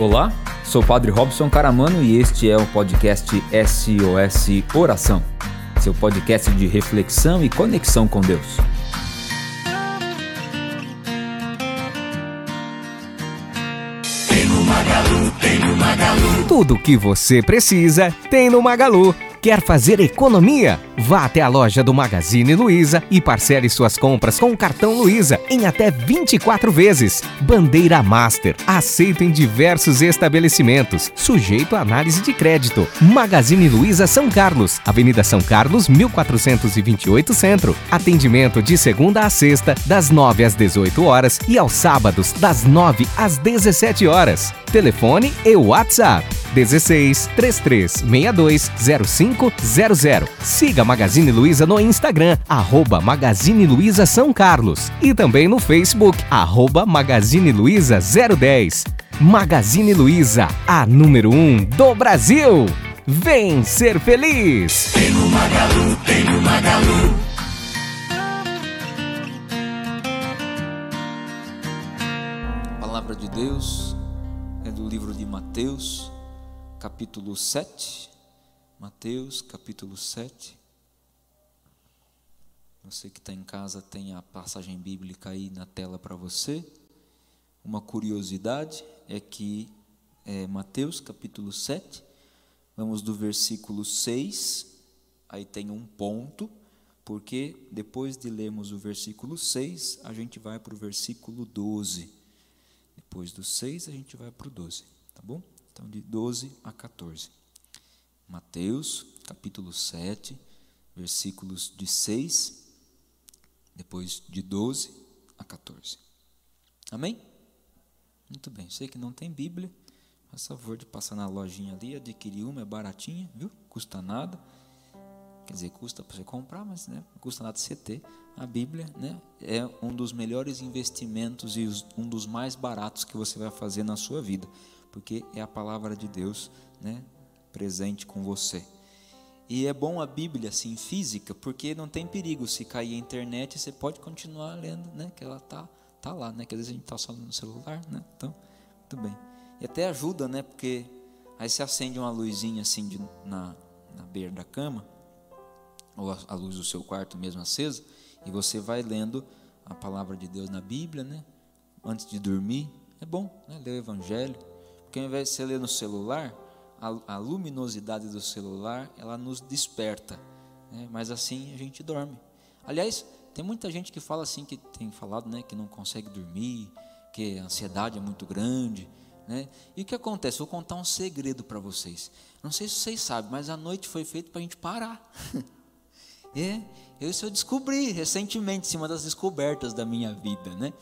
Olá, sou o Padre Robson Caramano e este é o podcast SOS Oração, seu podcast de reflexão e conexão com Deus. Tem no Magalu, tem no Magalu. Tudo o que você precisa tem no Magalu. Quer fazer economia? Vá até a loja do Magazine Luiza e parcele suas compras com o cartão Luiza em até 24 vezes. Bandeira Master, aceito em diversos estabelecimentos, sujeito a análise de crédito. Magazine Luiza São Carlos, Avenida São Carlos, 1428 Centro. Atendimento de segunda a sexta, das 9 às 18 horas e aos sábados, das 9 às 17 horas. Telefone e WhatsApp 16 3362 0500. Siga Magazine Luiza no Instagram, arroba Magazine Luiza São Carlos. E também no Facebook, arroba Magazine Luiza 010. Magazine Luiza, a número 1 um do Brasil. Vem ser feliz! Tem no Magalu, tem no Magalu. Palavra de Deus é do livro de Mateus, capítulo 7. Mateus, capítulo 7. Você que está em casa tem a passagem bíblica aí na tela para você. Uma curiosidade é que é Mateus, capítulo 7, vamos do versículo 6, aí tem um ponto, porque depois de lermos o versículo 6, a gente vai para o versículo 12. Depois do 6, a gente vai para o 12, tá bom? Então, de 12 a 14. Mateus, capítulo 7, versículos de 6, depois de 12 a 14. Amém? Muito bem. Sei que não tem Bíblia, faz favor de passar na lojinha ali, adquirir uma, é baratinha, viu? Custa nada. Quer dizer, custa para você comprar, mas né, custa nada você ter. A Bíblia né, é um dos melhores investimentos e um dos mais baratos que você vai fazer na sua vida, porque é a palavra de Deus né, presente com você. E é bom a Bíblia assim física, porque não tem perigo se cair a internet, você pode continuar lendo, né? Que ela tá tá lá, né? Que às vezes a gente tá só no celular, né? Então, tudo bem. E até ajuda, né? Porque aí você acende uma luzinha assim de- na na beira da cama, ou a, a luz do seu quarto mesmo acesa, e você vai lendo a palavra de Deus na Bíblia, né? Antes de dormir, é bom, né? Ler o Evangelho, porque ao invés de você ler no celular, a, a luminosidade do celular ela nos desperta, né? Mas assim a gente dorme. Aliás, tem muita gente que fala assim que tem falado, né? Que não consegue dormir, que a ansiedade é muito grande. Né? E o que acontece? Vou contar um segredo para vocês. Não sei se vocês sabem, mas a noite foi feita para a gente parar. É, isso eu descobri recentemente, em cima das descobertas da minha vida, né?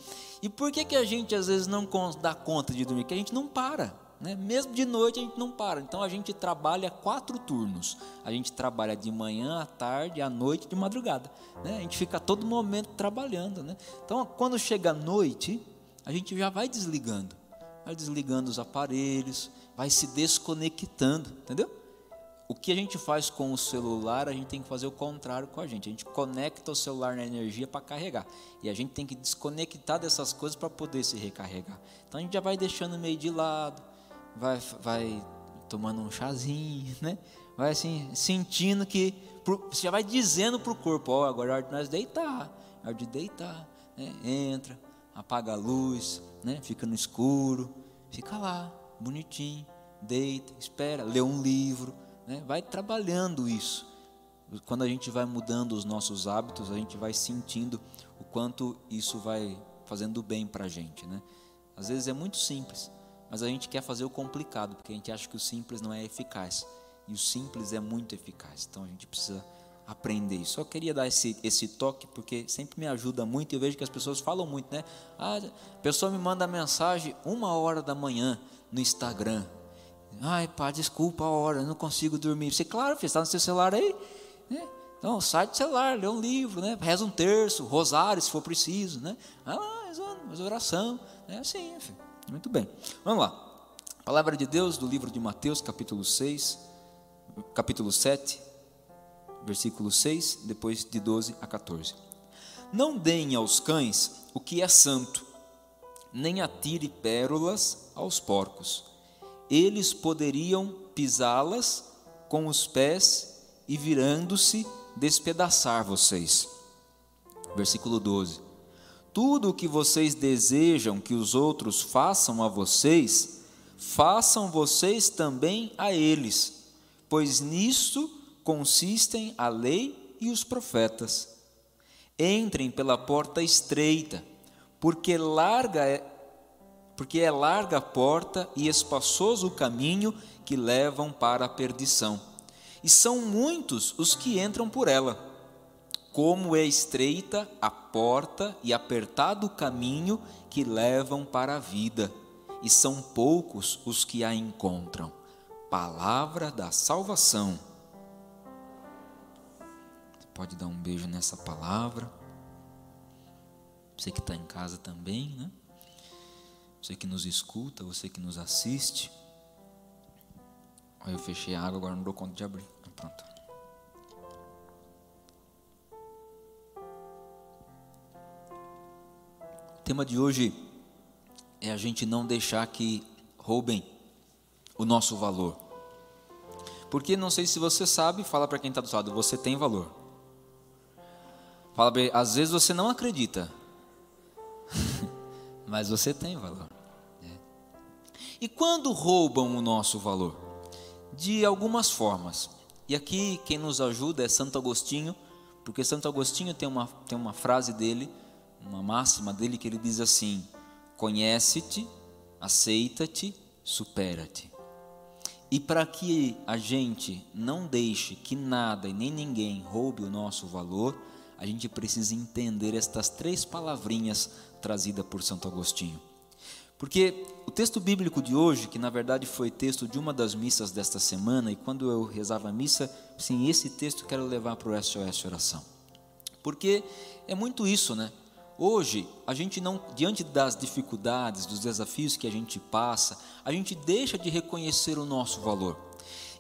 E por que, que a gente às vezes não dá conta de dormir? Porque a gente não para, né? Mesmo de noite a gente não para. Então a gente trabalha quatro turnos. A gente trabalha de manhã, à tarde, à noite, de madrugada, né? A gente fica todo momento trabalhando, né? Então quando chega a noite, a gente já vai desligando, vai desligando os aparelhos, vai se desconectando, entendeu? O que a gente faz com o celular, a gente tem que fazer o contrário com a gente. A gente conecta o celular na energia para carregar. E a gente tem que desconectar dessas coisas para poder se recarregar. Então a gente já vai deixando meio de lado, vai, vai tomando um chazinho, né? Vai assim, sentindo que. Você já vai dizendo para o corpo: Ó, agora é hora de nós deitar. É hora de deitar. Né? Entra, apaga a luz, né? fica no escuro, fica lá, bonitinho, deita, espera, lê um livro né? vai trabalhando isso. Quando a gente vai mudando os nossos hábitos, a gente vai sentindo o quanto isso vai fazendo bem para a gente. Né? Às vezes é muito simples, mas a gente quer fazer o complicado, porque a gente acha que o simples não é eficaz. E o simples é muito eficaz. Então a gente precisa aprender isso. Só queria dar esse, esse toque, porque sempre me ajuda muito. Eu vejo que as pessoas falam muito, né? Ah, a pessoa me manda mensagem uma hora da manhã no Instagram. Ai, pá, desculpa a hora, não consigo dormir. Você, claro, filho, está no seu celular aí. Né? Então, sai do celular, lê um livro, né? reza um terço, rosário, se for preciso. Né? Ah, mas oração. É assim, filho. Muito bem. Vamos lá. Palavra de Deus do livro de Mateus, capítulo 6, capítulo 7, versículo 6, depois de 12 a 14. Não deem aos cães o que é santo, nem atire pérolas aos porcos, eles poderiam pisá-las com os pés e virando-se despedaçar vocês. Versículo 12. Tudo o que vocês desejam que os outros façam a vocês, façam vocês também a eles, pois nisto consistem a lei e os profetas. Entrem pela porta estreita, porque larga é porque é larga a porta e espaçoso o caminho que levam para a perdição. E são muitos os que entram por ela. Como é estreita a porta e apertado o caminho que levam para a vida, e são poucos os que a encontram. Palavra da salvação. Você pode dar um beijo nessa palavra. Você que está em casa também, né? Você que nos escuta, você que nos assiste. Olha, eu fechei a água, agora não dou conta de abrir. Pronto. Tema de hoje é a gente não deixar que roubem o nosso valor. Porque não sei se você sabe, fala para quem está do lado, você tem valor. Fala às vezes você não acredita, mas você tem valor. É. E quando roubam o nosso valor? De algumas formas. E aqui quem nos ajuda é Santo Agostinho, porque Santo Agostinho tem uma, tem uma frase dele, uma máxima dele, que ele diz assim: Conhece-te, aceita-te, supera-te. E para que a gente não deixe que nada e nem ninguém roube o nosso valor, a gente precisa entender estas três palavrinhas trazidas por Santo Agostinho. Porque o texto bíblico de hoje, que na verdade foi texto de uma das missas desta semana, e quando eu rezava a missa, sim, esse texto quero levar para o SOS Oração. Porque é muito isso, né? Hoje, a gente não, diante das dificuldades, dos desafios que a gente passa, a gente deixa de reconhecer o nosso valor.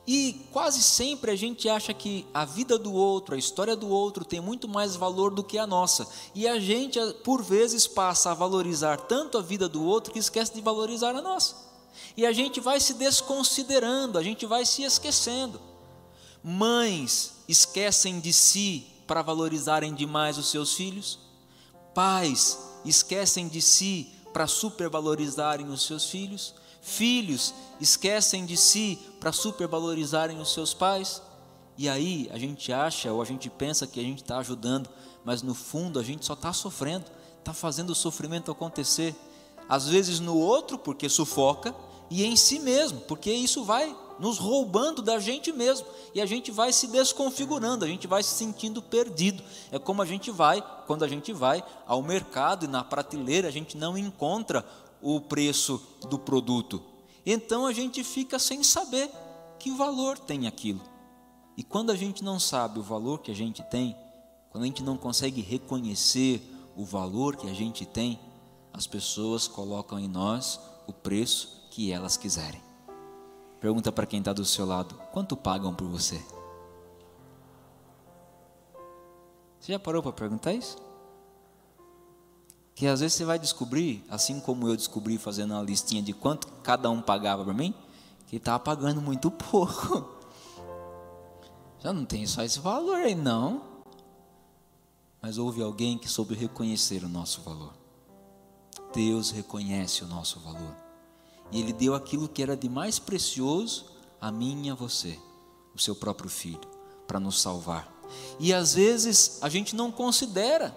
E quase sempre a gente acha que a vida do outro, a história do outro tem muito mais valor do que a nossa. E a gente, por vezes, passa a valorizar tanto a vida do outro que esquece de valorizar a nossa. E a gente vai se desconsiderando, a gente vai se esquecendo. Mães esquecem de si para valorizarem demais os seus filhos. Pais esquecem de si para supervalorizarem os seus filhos. Filhos esquecem de si para supervalorizarem os seus pais. E aí a gente acha ou a gente pensa que a gente está ajudando, mas no fundo a gente só está sofrendo, está fazendo o sofrimento acontecer. Às vezes no outro, porque sufoca, e em si mesmo, porque isso vai nos roubando da gente mesmo, e a gente vai se desconfigurando, a gente vai se sentindo perdido. É como a gente vai, quando a gente vai ao mercado e na prateleira, a gente não encontra o preço do produto. Então a gente fica sem saber que valor tem aquilo. E quando a gente não sabe o valor que a gente tem, quando a gente não consegue reconhecer o valor que a gente tem, as pessoas colocam em nós o preço que elas quiserem. Pergunta para quem está do seu lado: quanto pagam por você? Você já parou para perguntar isso? que às vezes você vai descobrir, assim como eu descobri fazendo uma listinha de quanto cada um pagava para mim, que estava pagando muito pouco. Já não tem só esse valor aí, não. Mas houve alguém que soube reconhecer o nosso valor. Deus reconhece o nosso valor. E Ele deu aquilo que era de mais precioso a mim e a você, o seu próprio filho, para nos salvar. E às vezes a gente não considera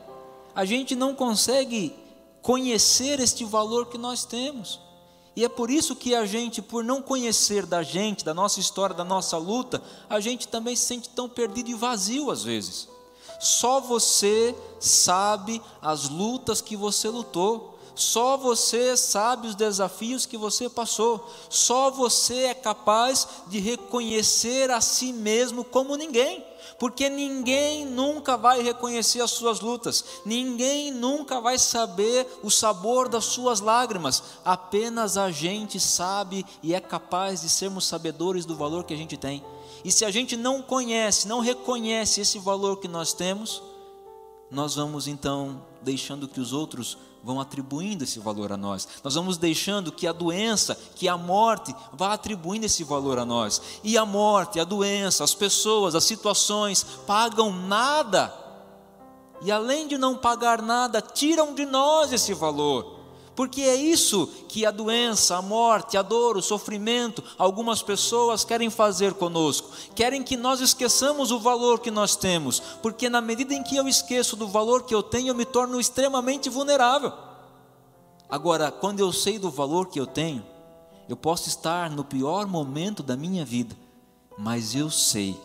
a gente não consegue conhecer este valor que nós temos. E é por isso que a gente, por não conhecer da gente, da nossa história, da nossa luta, a gente também se sente tão perdido e vazio às vezes. Só você sabe as lutas que você lutou. Só você sabe os desafios que você passou. Só você é capaz de reconhecer a si mesmo como ninguém porque ninguém nunca vai reconhecer as suas lutas, ninguém nunca vai saber o sabor das suas lágrimas, apenas a gente sabe e é capaz de sermos sabedores do valor que a gente tem. E se a gente não conhece, não reconhece esse valor que nós temos, nós vamos então deixando que os outros vão atribuindo esse valor a nós. Nós vamos deixando que a doença, que a morte vá atribuindo esse valor a nós. E a morte, a doença, as pessoas, as situações pagam nada. E além de não pagar nada, tiram de nós esse valor. Porque é isso que a doença, a morte, a dor, o sofrimento, algumas pessoas querem fazer conosco. Querem que nós esqueçamos o valor que nós temos. Porque na medida em que eu esqueço do valor que eu tenho, eu me torno extremamente vulnerável. Agora, quando eu sei do valor que eu tenho, eu posso estar no pior momento da minha vida, mas eu sei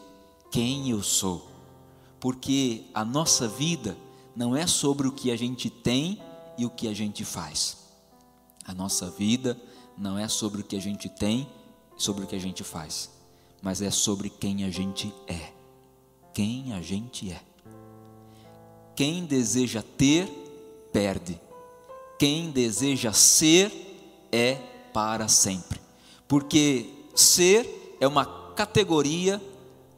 quem eu sou. Porque a nossa vida não é sobre o que a gente tem e o que a gente faz. A nossa vida não é sobre o que a gente tem, sobre o que a gente faz, mas é sobre quem a gente é. Quem a gente é. Quem deseja ter, perde. Quem deseja ser, é para sempre. Porque ser é uma categoria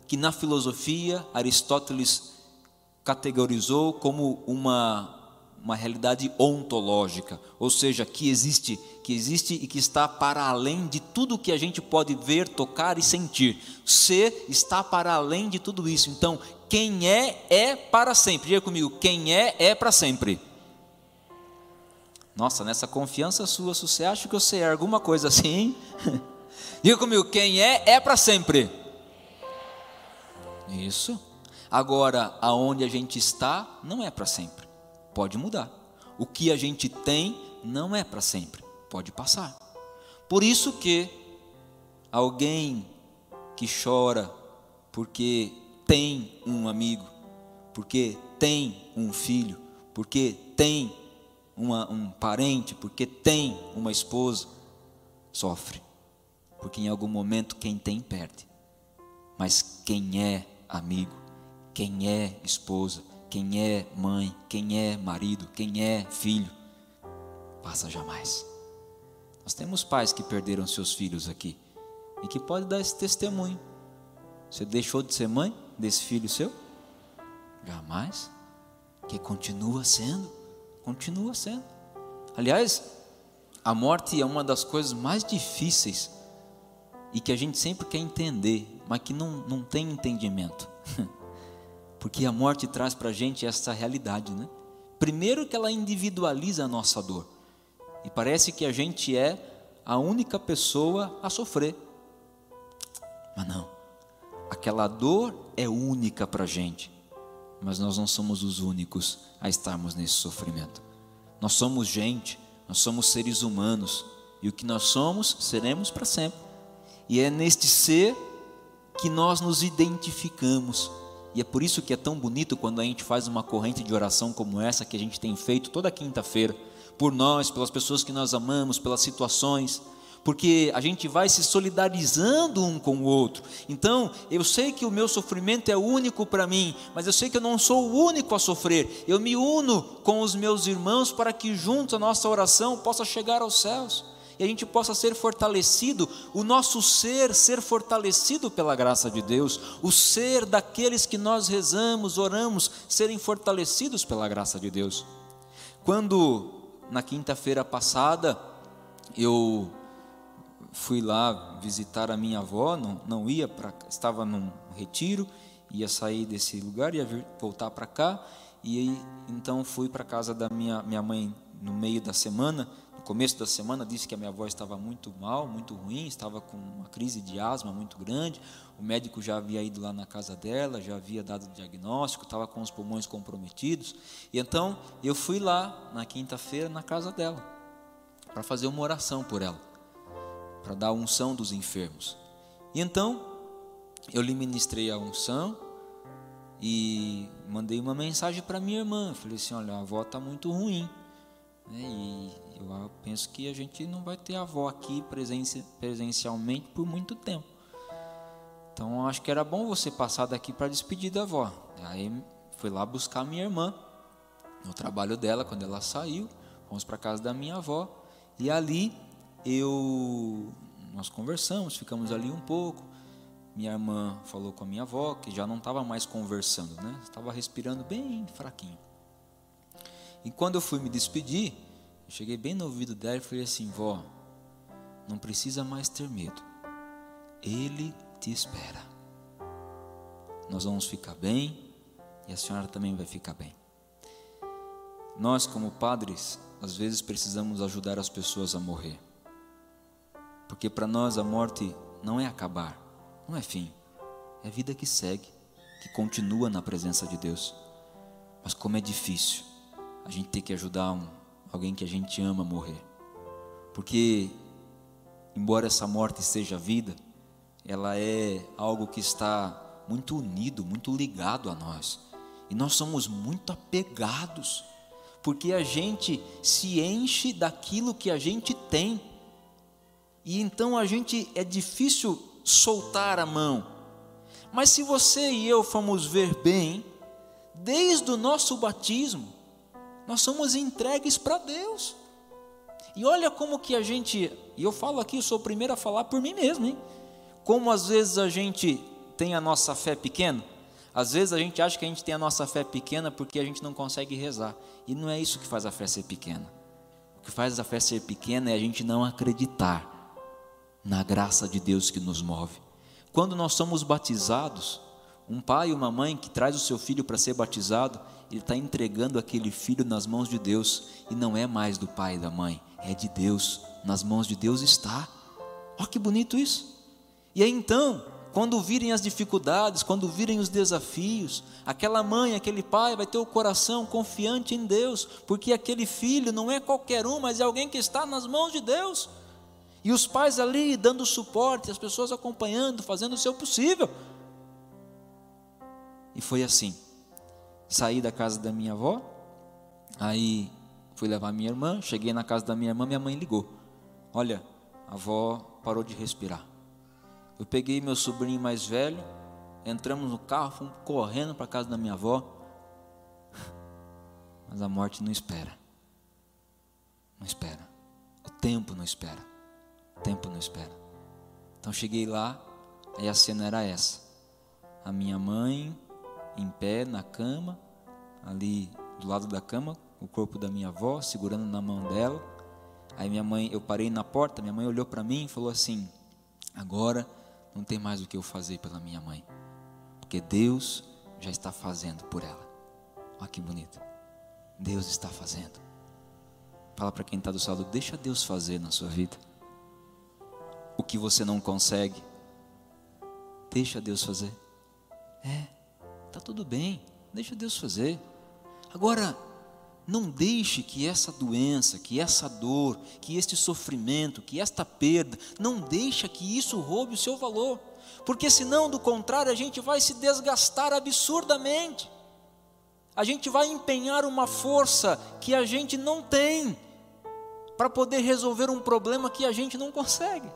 que na filosofia Aristóteles categorizou como uma uma realidade ontológica, ou seja, que existe, que existe e que está para além de tudo que a gente pode ver, tocar e sentir. Ser está para além de tudo isso. Então, quem é é para sempre. Diga comigo, quem é é para sempre. Nossa, nessa confiança sua, se você acha que você é alguma coisa assim, diga comigo, quem é é para sempre. Isso. Agora, aonde a gente está não é para sempre pode mudar. O que a gente tem não é para sempre, pode passar. Por isso que alguém que chora porque tem um amigo, porque tem um filho, porque tem uma, um parente, porque tem uma esposa, sofre. Porque em algum momento quem tem perde. Mas quem é amigo, quem é esposa, quem é mãe, quem é marido, quem é filho, passa jamais. Nós temos pais que perderam seus filhos aqui e que pode dar esse testemunho. Você deixou de ser mãe desse filho seu? Jamais. Que continua sendo, continua sendo. Aliás, a morte é uma das coisas mais difíceis e que a gente sempre quer entender, mas que não, não tem entendimento. Porque a morte traz para a gente essa realidade, né? Primeiro que ela individualiza a nossa dor. E parece que a gente é a única pessoa a sofrer. Mas não. Aquela dor é única para a gente. Mas nós não somos os únicos a estarmos nesse sofrimento. Nós somos gente, nós somos seres humanos. E o que nós somos, seremos para sempre. E é neste ser que nós nos identificamos e é por isso que é tão bonito quando a gente faz uma corrente de oração como essa que a gente tem feito toda quinta-feira, por nós, pelas pessoas que nós amamos, pelas situações, porque a gente vai se solidarizando um com o outro. Então, eu sei que o meu sofrimento é único para mim, mas eu sei que eu não sou o único a sofrer. Eu me uno com os meus irmãos para que juntos a nossa oração possa chegar aos céus e a gente possa ser fortalecido, o nosso ser ser fortalecido pela graça de Deus, o ser daqueles que nós rezamos, oramos, serem fortalecidos pela graça de Deus. Quando na quinta-feira passada eu fui lá visitar a minha avó, não, não ia para, estava num retiro, ia sair desse lugar, ia voltar para cá, e então fui para casa da minha, minha mãe no meio da semana, começo da semana disse que a minha avó estava muito mal, muito ruim, estava com uma crise de asma muito grande. O médico já havia ido lá na casa dela, já havia dado o diagnóstico, estava com os pulmões comprometidos. E então eu fui lá na quinta-feira na casa dela para fazer uma oração por ela, para dar a unção dos enfermos. E então eu lhe ministrei a unção e mandei uma mensagem para minha irmã. Falei assim: olha, a avó está muito ruim. Né? E eu penso que a gente não vai ter avó aqui presencialmente por muito tempo. Então acho que era bom você passar daqui para despedir da avó. Aí fui lá buscar minha irmã no trabalho dela quando ela saiu. Fomos para casa da minha avó e ali eu nós conversamos, ficamos ali um pouco. Minha irmã falou com a minha avó que já não estava mais conversando, né? Estava respirando bem fraquinho. E quando eu fui me despedir, eu cheguei bem no ouvido dela e falei assim: vó, não precisa mais ter medo, Ele te espera. Nós vamos ficar bem e a senhora também vai ficar bem. Nós, como padres, às vezes precisamos ajudar as pessoas a morrer. Porque para nós a morte não é acabar, não é fim, é vida que segue, que continua na presença de Deus. Mas como é difícil a gente ter que ajudar um, alguém que a gente ama morrer. Porque, embora essa morte seja vida, ela é algo que está muito unido, muito ligado a nós. E nós somos muito apegados, porque a gente se enche daquilo que a gente tem. E então a gente é difícil soltar a mão. Mas se você e eu formos ver bem, desde o nosso batismo, nós somos entregues para Deus. E olha como que a gente, e eu falo aqui, eu sou o primeiro a falar por mim mesmo, hein? Como às vezes a gente tem a nossa fé pequena, às vezes a gente acha que a gente tem a nossa fé pequena porque a gente não consegue rezar. E não é isso que faz a fé ser pequena. O que faz a fé ser pequena é a gente não acreditar na graça de Deus que nos move. Quando nós somos batizados, um pai e uma mãe que traz o seu filho para ser batizado, ele está entregando aquele filho nas mãos de Deus, e não é mais do pai e da mãe, é de Deus, nas mãos de Deus está. Olha que bonito isso. E aí então, quando virem as dificuldades, quando virem os desafios, aquela mãe, aquele pai vai ter o coração confiante em Deus, porque aquele filho não é qualquer um, mas é alguém que está nas mãos de Deus. E os pais ali dando suporte, as pessoas acompanhando, fazendo o seu possível. E foi assim saí da casa da minha avó, aí fui levar minha irmã, cheguei na casa da minha irmã, minha mãe ligou. Olha, a avó parou de respirar. Eu peguei meu sobrinho mais velho, entramos no carro, fomos correndo para a casa da minha avó. Mas a morte não espera. Não espera. O tempo não espera. O tempo não espera. Então cheguei lá, aí a cena era essa. A minha mãe em pé na cama, ali do lado da cama, o corpo da minha avó segurando na mão dela. Aí minha mãe, eu parei na porta, minha mãe olhou para mim e falou assim: "Agora não tem mais o que eu fazer pela minha mãe, porque Deus já está fazendo por ela". Olha que bonito. Deus está fazendo. Fala para quem está do lado, deixa Deus fazer na sua vida. O que você não consegue, deixa Deus fazer. É. Está tudo bem, deixa Deus fazer. Agora, não deixe que essa doença, que essa dor, que este sofrimento, que esta perda, não deixe que isso roube o seu valor. Porque senão, do contrário, a gente vai se desgastar absurdamente. A gente vai empenhar uma força que a gente não tem para poder resolver um problema que a gente não consegue.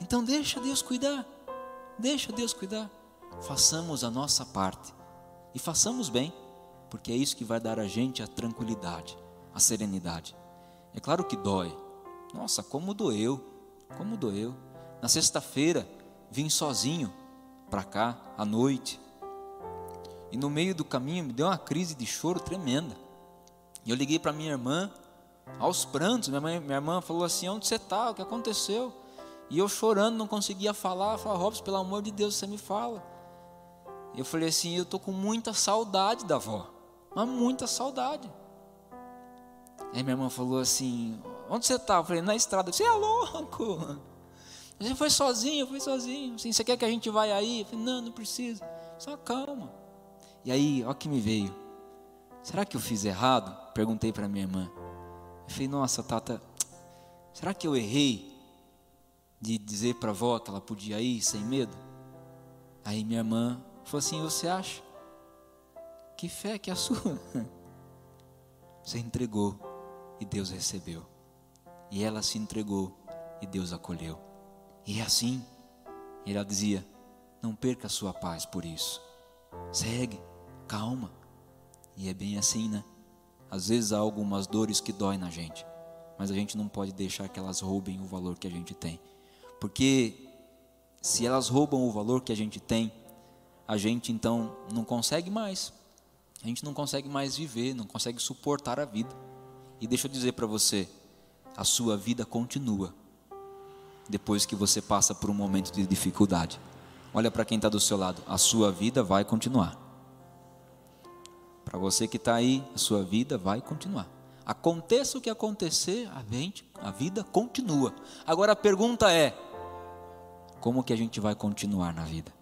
Então deixa Deus cuidar. Deixa Deus cuidar façamos a nossa parte e façamos bem, porque é isso que vai dar a gente a tranquilidade, a serenidade. É claro que dói. Nossa, como doeu, como doeu. Na sexta-feira vim sozinho para cá à noite. E no meio do caminho me deu uma crise de choro tremenda. E eu liguei para minha irmã, aos prantos. Minha, mãe, minha irmã falou assim: Onde você está? O que aconteceu? E eu chorando, não conseguia falar. Falei: Robson, pelo amor de Deus, você me fala. Eu falei assim: eu estou com muita saudade da avó, mas muita saudade. Aí minha irmã falou assim: onde você está? Eu falei: na estrada. Você é louco? Você foi sozinho? Eu fui sozinho. Assim, você quer que a gente vá aí? Eu falei: não, não precisa. Só calma. E aí, ó que me veio. Será que eu fiz errado? Perguntei para minha irmã. Eu falei: nossa, Tata, será que eu errei de dizer para a avó que ela podia ir sem medo? Aí minha irmã Falou assim: Você acha? Que fé que é a sua? Você entregou e Deus recebeu. E ela se entregou e Deus acolheu. E é assim. Ela dizia: Não perca a sua paz por isso. Segue, calma. E é bem assim, né? Às vezes há algumas dores que doem na gente, mas a gente não pode deixar que elas roubem o valor que a gente tem. Porque se elas roubam o valor que a gente tem, a gente então não consegue mais. a gente não consegue mais viver, não consegue suportar a vida. E deixa eu dizer para você, a sua vida continua depois que você passa por um momento de dificuldade. Olha para quem está do seu lado, a sua vida vai continuar. Para você que está aí, a sua vida vai continuar. Aconteça o que acontecer, a, gente, a vida continua. Agora a pergunta é: como que a gente vai continuar na vida?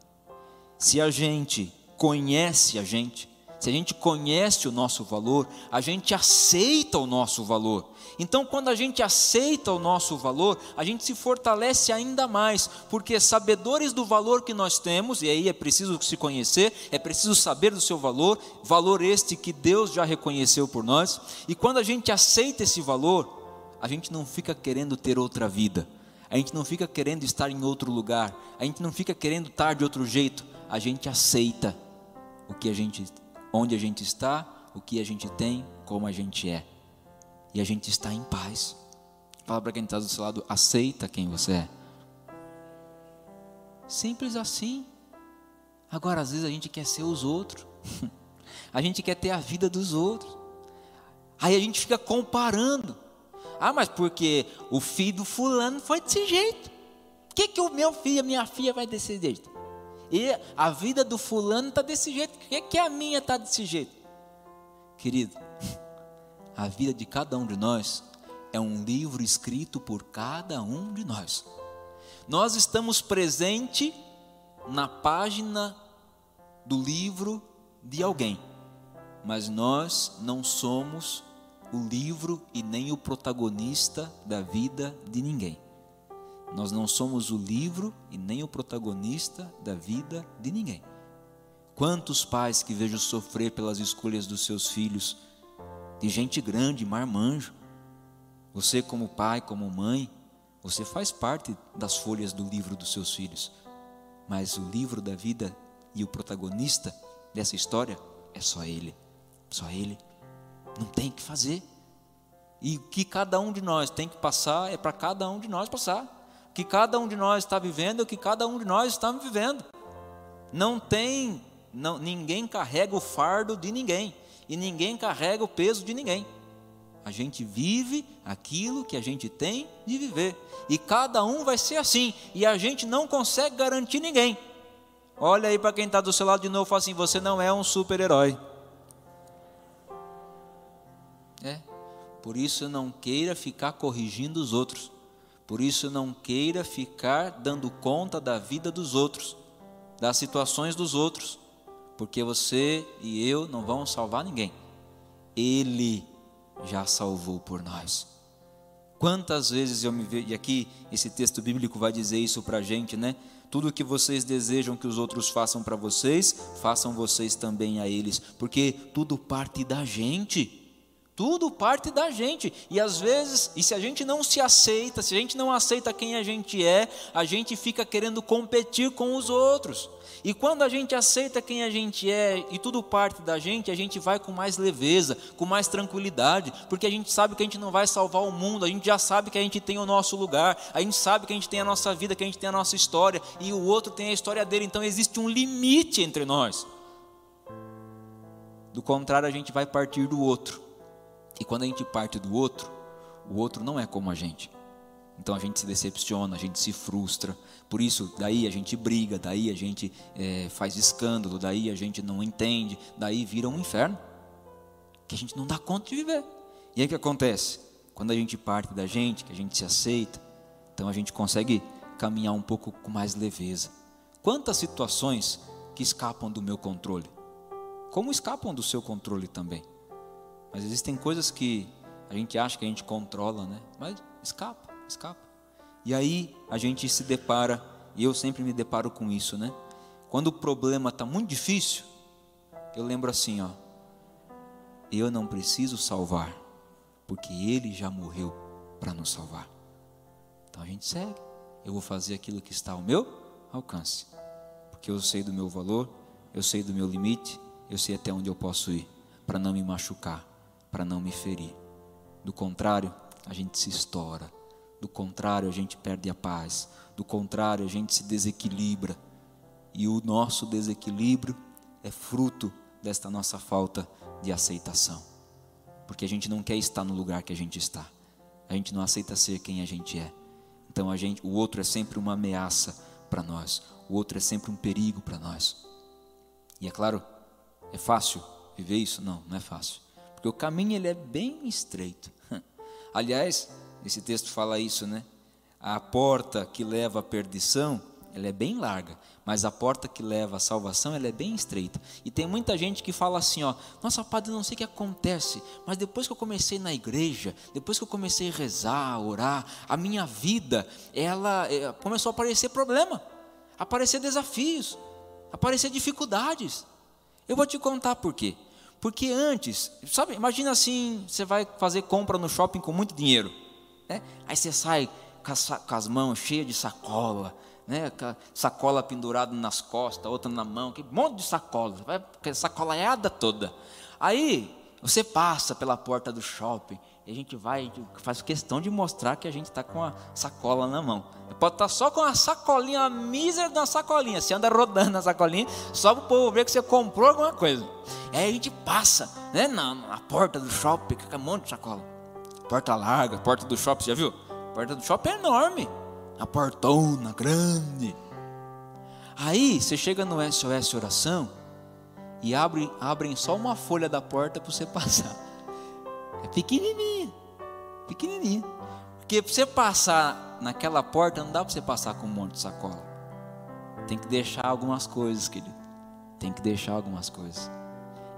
Se a gente conhece a gente, se a gente conhece o nosso valor, a gente aceita o nosso valor. Então, quando a gente aceita o nosso valor, a gente se fortalece ainda mais, porque sabedores do valor que nós temos, e aí é preciso se conhecer, é preciso saber do seu valor, valor este que Deus já reconheceu por nós, e quando a gente aceita esse valor, a gente não fica querendo ter outra vida, a gente não fica querendo estar em outro lugar, a gente não fica querendo estar de outro jeito, a gente aceita o que a gente onde a gente está, o que a gente tem, como a gente é. E a gente está em paz. Fala para quem está do seu lado, aceita quem você é. Simples assim. Agora, às vezes a gente quer ser os outros. a gente quer ter a vida dos outros. Aí a gente fica comparando. Ah, mas porque o filho do fulano foi desse jeito. O que, que o meu filho, a minha filha vai desse jeito? E a vida do fulano está desse jeito. Por que, que a minha está desse jeito? Querido, a vida de cada um de nós é um livro escrito por cada um de nós. Nós estamos presentes na página do livro de alguém, mas nós não somos o livro e nem o protagonista da vida de ninguém. Nós não somos o livro e nem o protagonista da vida de ninguém. Quantos pais que vejo sofrer pelas escolhas dos seus filhos, de gente grande, marmanjo. Você, como pai, como mãe, você faz parte das folhas do livro dos seus filhos, mas o livro da vida e o protagonista dessa história é só ele. Só ele. Não tem que fazer. E o que cada um de nós tem que passar é para cada um de nós passar que cada um de nós está vivendo, o que cada um de nós estamos vivendo. Não tem, não, ninguém carrega o fardo de ninguém e ninguém carrega o peso de ninguém. A gente vive aquilo que a gente tem de viver. E cada um vai ser assim. E a gente não consegue garantir ninguém. Olha aí para quem está do seu lado de novo e fala assim: você não é um super-herói. É. Por isso não queira ficar corrigindo os outros. Por isso, não queira ficar dando conta da vida dos outros, das situações dos outros, porque você e eu não vamos salvar ninguém. Ele já salvou por nós. Quantas vezes eu me vejo, e aqui esse texto bíblico vai dizer isso para a gente, né? Tudo que vocês desejam que os outros façam para vocês, façam vocês também a eles, porque tudo parte da gente. Tudo parte da gente. E às vezes, e se a gente não se aceita, se a gente não aceita quem a gente é, a gente fica querendo competir com os outros. E quando a gente aceita quem a gente é e tudo parte da gente, a gente vai com mais leveza, com mais tranquilidade, porque a gente sabe que a gente não vai salvar o mundo, a gente já sabe que a gente tem o nosso lugar, a gente sabe que a gente tem a nossa vida, que a gente tem a nossa história e o outro tem a história dele, então existe um limite entre nós. Do contrário, a gente vai partir do outro. E quando a gente parte do outro, o outro não é como a gente. Então a gente se decepciona, a gente se frustra. Por isso, daí a gente briga, daí a gente é, faz escândalo, daí a gente não entende, daí vira um inferno que a gente não dá conta de viver. E aí o que acontece? Quando a gente parte da gente, que a gente se aceita, então a gente consegue caminhar um pouco com mais leveza. Quantas situações que escapam do meu controle? Como escapam do seu controle também? Mas existem coisas que a gente acha que a gente controla, né? Mas escapa, escapa. E aí a gente se depara, e eu sempre me deparo com isso, né? Quando o problema está muito difícil, eu lembro assim, ó. Eu não preciso salvar, porque Ele já morreu para nos salvar. Então a gente segue. Eu vou fazer aquilo que está ao meu alcance, porque eu sei do meu valor, eu sei do meu limite, eu sei até onde eu posso ir, para não me machucar para não me ferir. Do contrário, a gente se estoura. Do contrário, a gente perde a paz. Do contrário, a gente se desequilibra. E o nosso desequilíbrio é fruto desta nossa falta de aceitação. Porque a gente não quer estar no lugar que a gente está. A gente não aceita ser quem a gente é. Então a gente, o outro é sempre uma ameaça para nós. O outro é sempre um perigo para nós. E é claro, é fácil viver isso? Não, não é fácil. Porque o caminho ele é bem estreito. Aliás, esse texto fala isso, né? A porta que leva à perdição, ela é bem larga, mas a porta que leva à salvação, ela é bem estreita. E tem muita gente que fala assim, ó, nossa, padre, não sei o que acontece, mas depois que eu comecei na igreja, depois que eu comecei a rezar, a orar, a minha vida, ela é, começou a aparecer problema, aparecer desafios, aparecer dificuldades. Eu vou te contar por quê. Porque antes, sabe, imagina assim, você vai fazer compra no shopping com muito dinheiro, né? Aí você sai com as, com as mãos cheias de sacola, né? sacola pendurada nas costas, outra na mão, que monte de sacola, vai sacolaiada toda. Aí você passa pela porta do shopping e a gente vai, a faz questão de mostrar que a gente está com a sacola na mão. Pode estar tá só com a sacolinha, a mísera da sacolinha. Você anda rodando na sacolinha, só para o povo ver que você comprou alguma coisa. E aí a gente passa né, na, na porta do shopping, com um monte de sacola. Porta larga, porta do shopping, você já viu? porta do shopping é enorme. A portona grande. Aí você chega no SOS Oração e abre, abrem só uma folha da porta para você passar. É pequenininha, pequenininha. Porque para você passar naquela porta não dá para você passar com um monte de sacola. Tem que deixar algumas coisas, querido. Tem que deixar algumas coisas.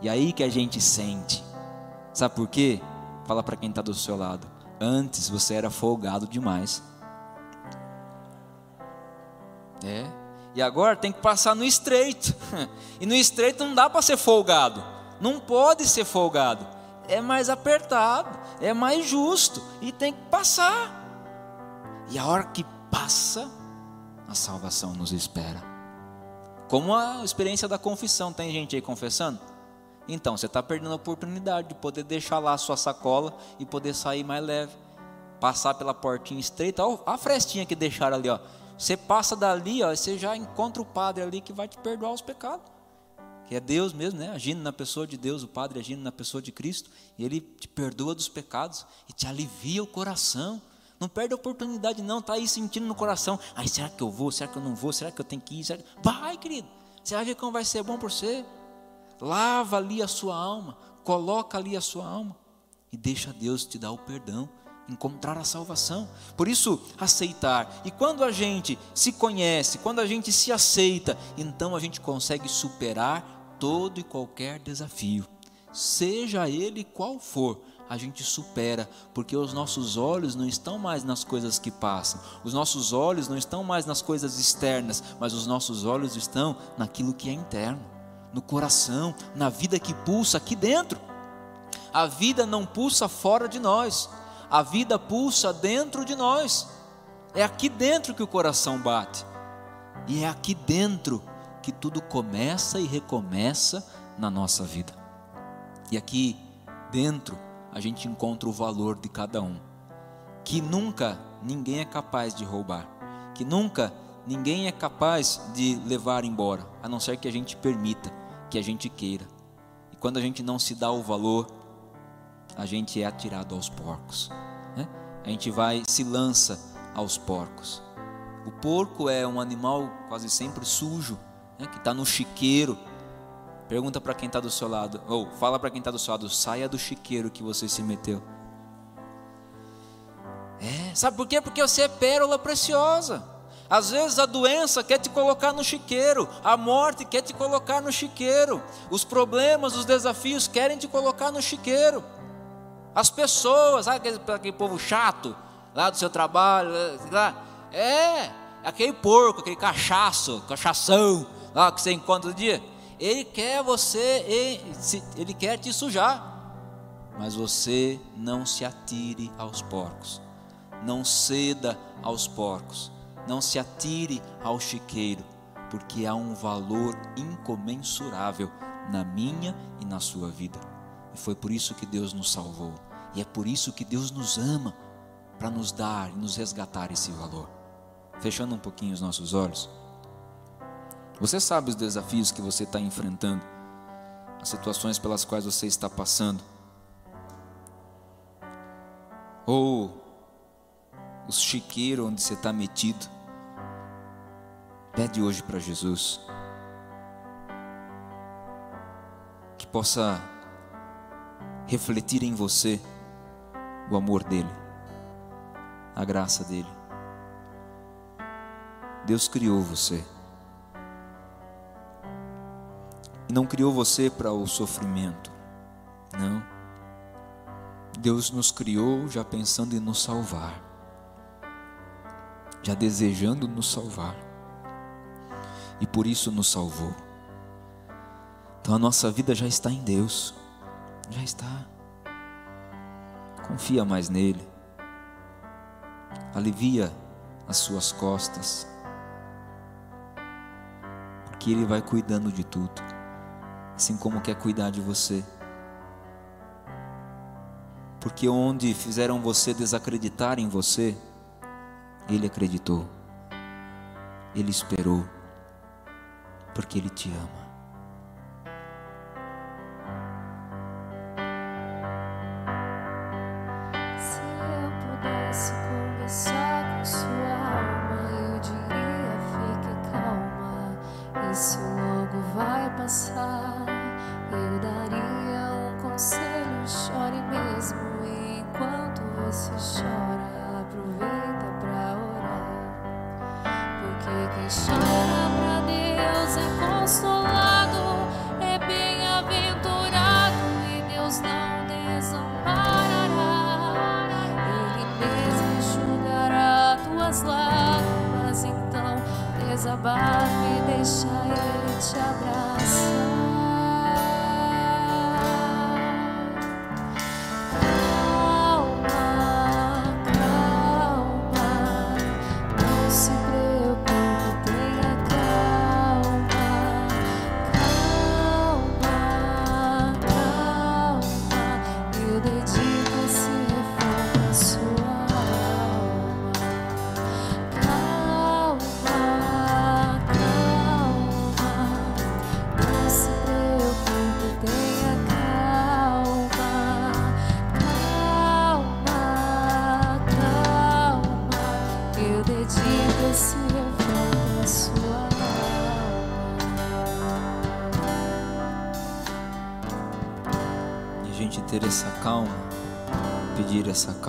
E aí que a gente sente. Sabe por quê? Fala para quem está do seu lado. Antes você era folgado demais. É. E agora tem que passar no estreito. E no estreito não dá para ser folgado. Não pode ser folgado. É mais apertado, é mais justo e tem que passar. E a hora que passa, a salvação nos espera. Como a experiência da confissão, tem gente aí confessando? Então, você está perdendo a oportunidade de poder deixar lá a sua sacola e poder sair mais leve. Passar pela portinha estreita, a frestinha que deixaram ali, ó. Você passa dali, ó, você já encontra o Padre ali que vai te perdoar os pecados. Que é Deus mesmo, né? Agindo na pessoa de Deus, o Padre agindo na pessoa de Cristo. E Ele te perdoa dos pecados e te alivia o coração. Não perde a oportunidade, não. Está aí sentindo no coração. Ai, será que eu vou? Será que eu não vou? Será que eu tenho que ir? Que... Vai, querido. Você vai ver como vai ser bom por você. Lava ali a sua alma, coloca ali a sua alma e deixa Deus te dar o perdão, encontrar a salvação. Por isso, aceitar. E quando a gente se conhece, quando a gente se aceita, então a gente consegue superar todo e qualquer desafio, seja ele qual for a gente supera, porque os nossos olhos não estão mais nas coisas que passam, os nossos olhos não estão mais nas coisas externas, mas os nossos olhos estão naquilo que é interno no coração, na vida que pulsa aqui dentro. A vida não pulsa fora de nós, a vida pulsa dentro de nós. É aqui dentro que o coração bate, e é aqui dentro que tudo começa e recomeça na nossa vida. E aqui dentro a gente encontra o valor de cada um, que nunca ninguém é capaz de roubar, que nunca ninguém é capaz de levar embora, a não ser que a gente permita, que a gente queira. E quando a gente não se dá o valor, a gente é atirado aos porcos. Né? A gente vai, se lança aos porcos. O porco é um animal quase sempre sujo, né? que está no chiqueiro. Pergunta para quem está do seu lado, ou fala para quem está do seu lado, saia do chiqueiro que você se meteu. É, sabe por quê? Porque você é pérola preciosa. Às vezes a doença quer te colocar no chiqueiro, a morte quer te colocar no chiqueiro, os problemas, os desafios querem te colocar no chiqueiro. As pessoas, sabe aquele, aquele povo chato lá do seu trabalho, lá, é, aquele porco, aquele cachaço, cachação lá que você encontra dia, ele quer você, ele quer te sujar, mas você não se atire aos porcos, não ceda aos porcos não se atire ao chiqueiro, porque há um valor incomensurável na minha e na sua vida. E foi por isso que Deus nos salvou. E é por isso que Deus nos ama, para nos dar e nos resgatar esse valor. Fechando um pouquinho os nossos olhos. Você sabe os desafios que você está enfrentando. as situações pelas quais você está passando. Ou os chiqueiros onde você está metido. Pede hoje para Jesus que possa refletir em você o amor dele, a graça dele. Deus criou você. Não criou você para o sofrimento. Não. Deus nos criou já pensando em nos salvar. Já desejando nos salvar. E por isso nos salvou. Então a nossa vida já está em Deus. Já está. Confia mais nele. Alivia as suas costas. Porque ele vai cuidando de tudo. Assim como quer cuidar de você. Porque onde fizeram você desacreditar em você, ele acreditou. Ele esperou. Porque ele te ama. Essa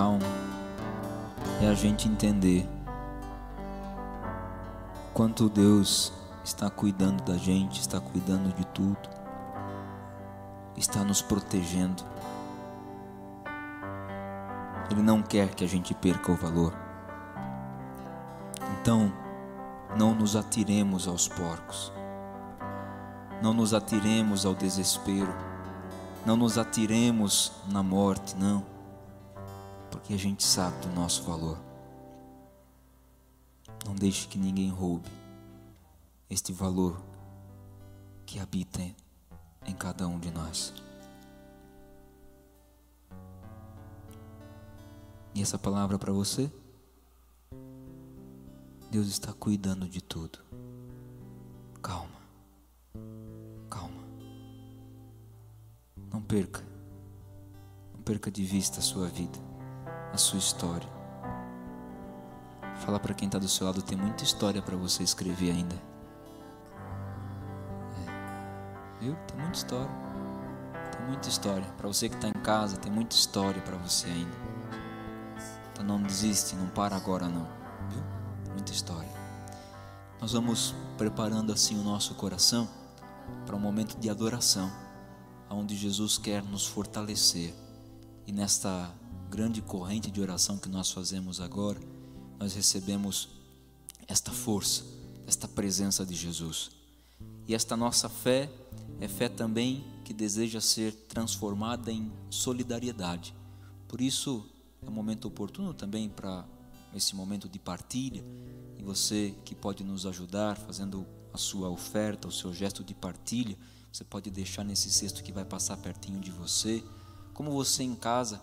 calma é a gente entender quanto Deus está cuidando da gente, está cuidando de tudo, está nos protegendo. Ele não quer que a gente perca o valor. Então, não nos atiremos aos porcos, não nos atiremos ao desespero, não nos atiremos na morte, não porque a gente sabe do nosso valor. Não deixe que ninguém roube este valor que habita em cada um de nós. E essa palavra para você? Deus está cuidando de tudo. Calma. Calma. Não perca. Não perca de vista a sua vida a sua história. Fala para quem está do seu lado, tem muita história para você escrever ainda. É. Viu? Tem muita história. Tem muita história. Para você que está em casa, tem muita história para você ainda. Então não desiste, não para agora não. Viu? Muita história. Nós vamos preparando assim o nosso coração para um momento de adoração, onde Jesus quer nos fortalecer. E nesta grande corrente de oração que nós fazemos agora, nós recebemos esta força, esta presença de Jesus. E esta nossa fé é fé também que deseja ser transformada em solidariedade. Por isso é um momento oportuno também para esse momento de partilha. E você que pode nos ajudar fazendo a sua oferta, o seu gesto de partilha, você pode deixar nesse cesto que vai passar pertinho de você. Como você em casa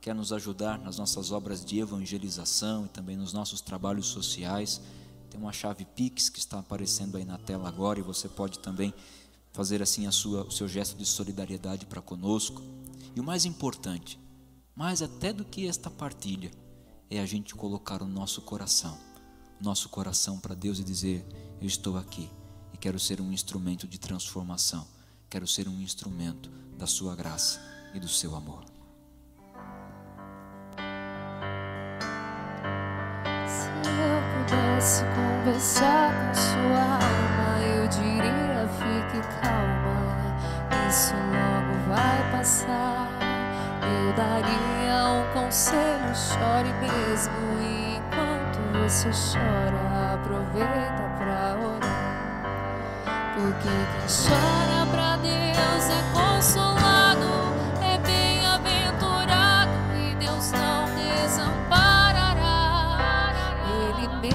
quer nos ajudar nas nossas obras de evangelização e também nos nossos trabalhos sociais, tem uma chave Pix que está aparecendo aí na tela agora e você pode também fazer assim a sua, o seu gesto de solidariedade para conosco. E o mais importante, mais até do que esta partilha, é a gente colocar o nosso coração, nosso coração para Deus e dizer: Eu estou aqui e quero ser um instrumento de transformação, quero ser um instrumento da Sua graça e do seu amor. Pudesse conversar com sua alma, eu diria: fique calma, isso logo vai passar. Eu daria um conselho, chore mesmo. E enquanto você chora, aproveita pra orar. Porque quem chora pra Deus é consolado,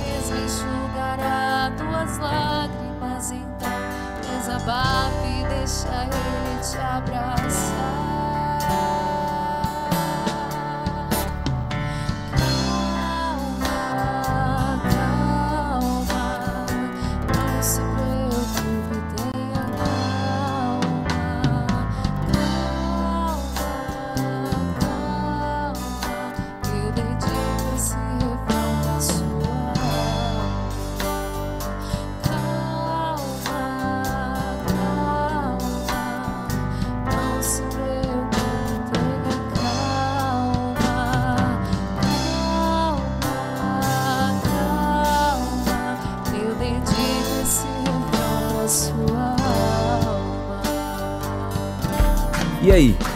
Ele mesmo enxugará tuas lágrimas, então desabafe e deixa Ele te abraçar.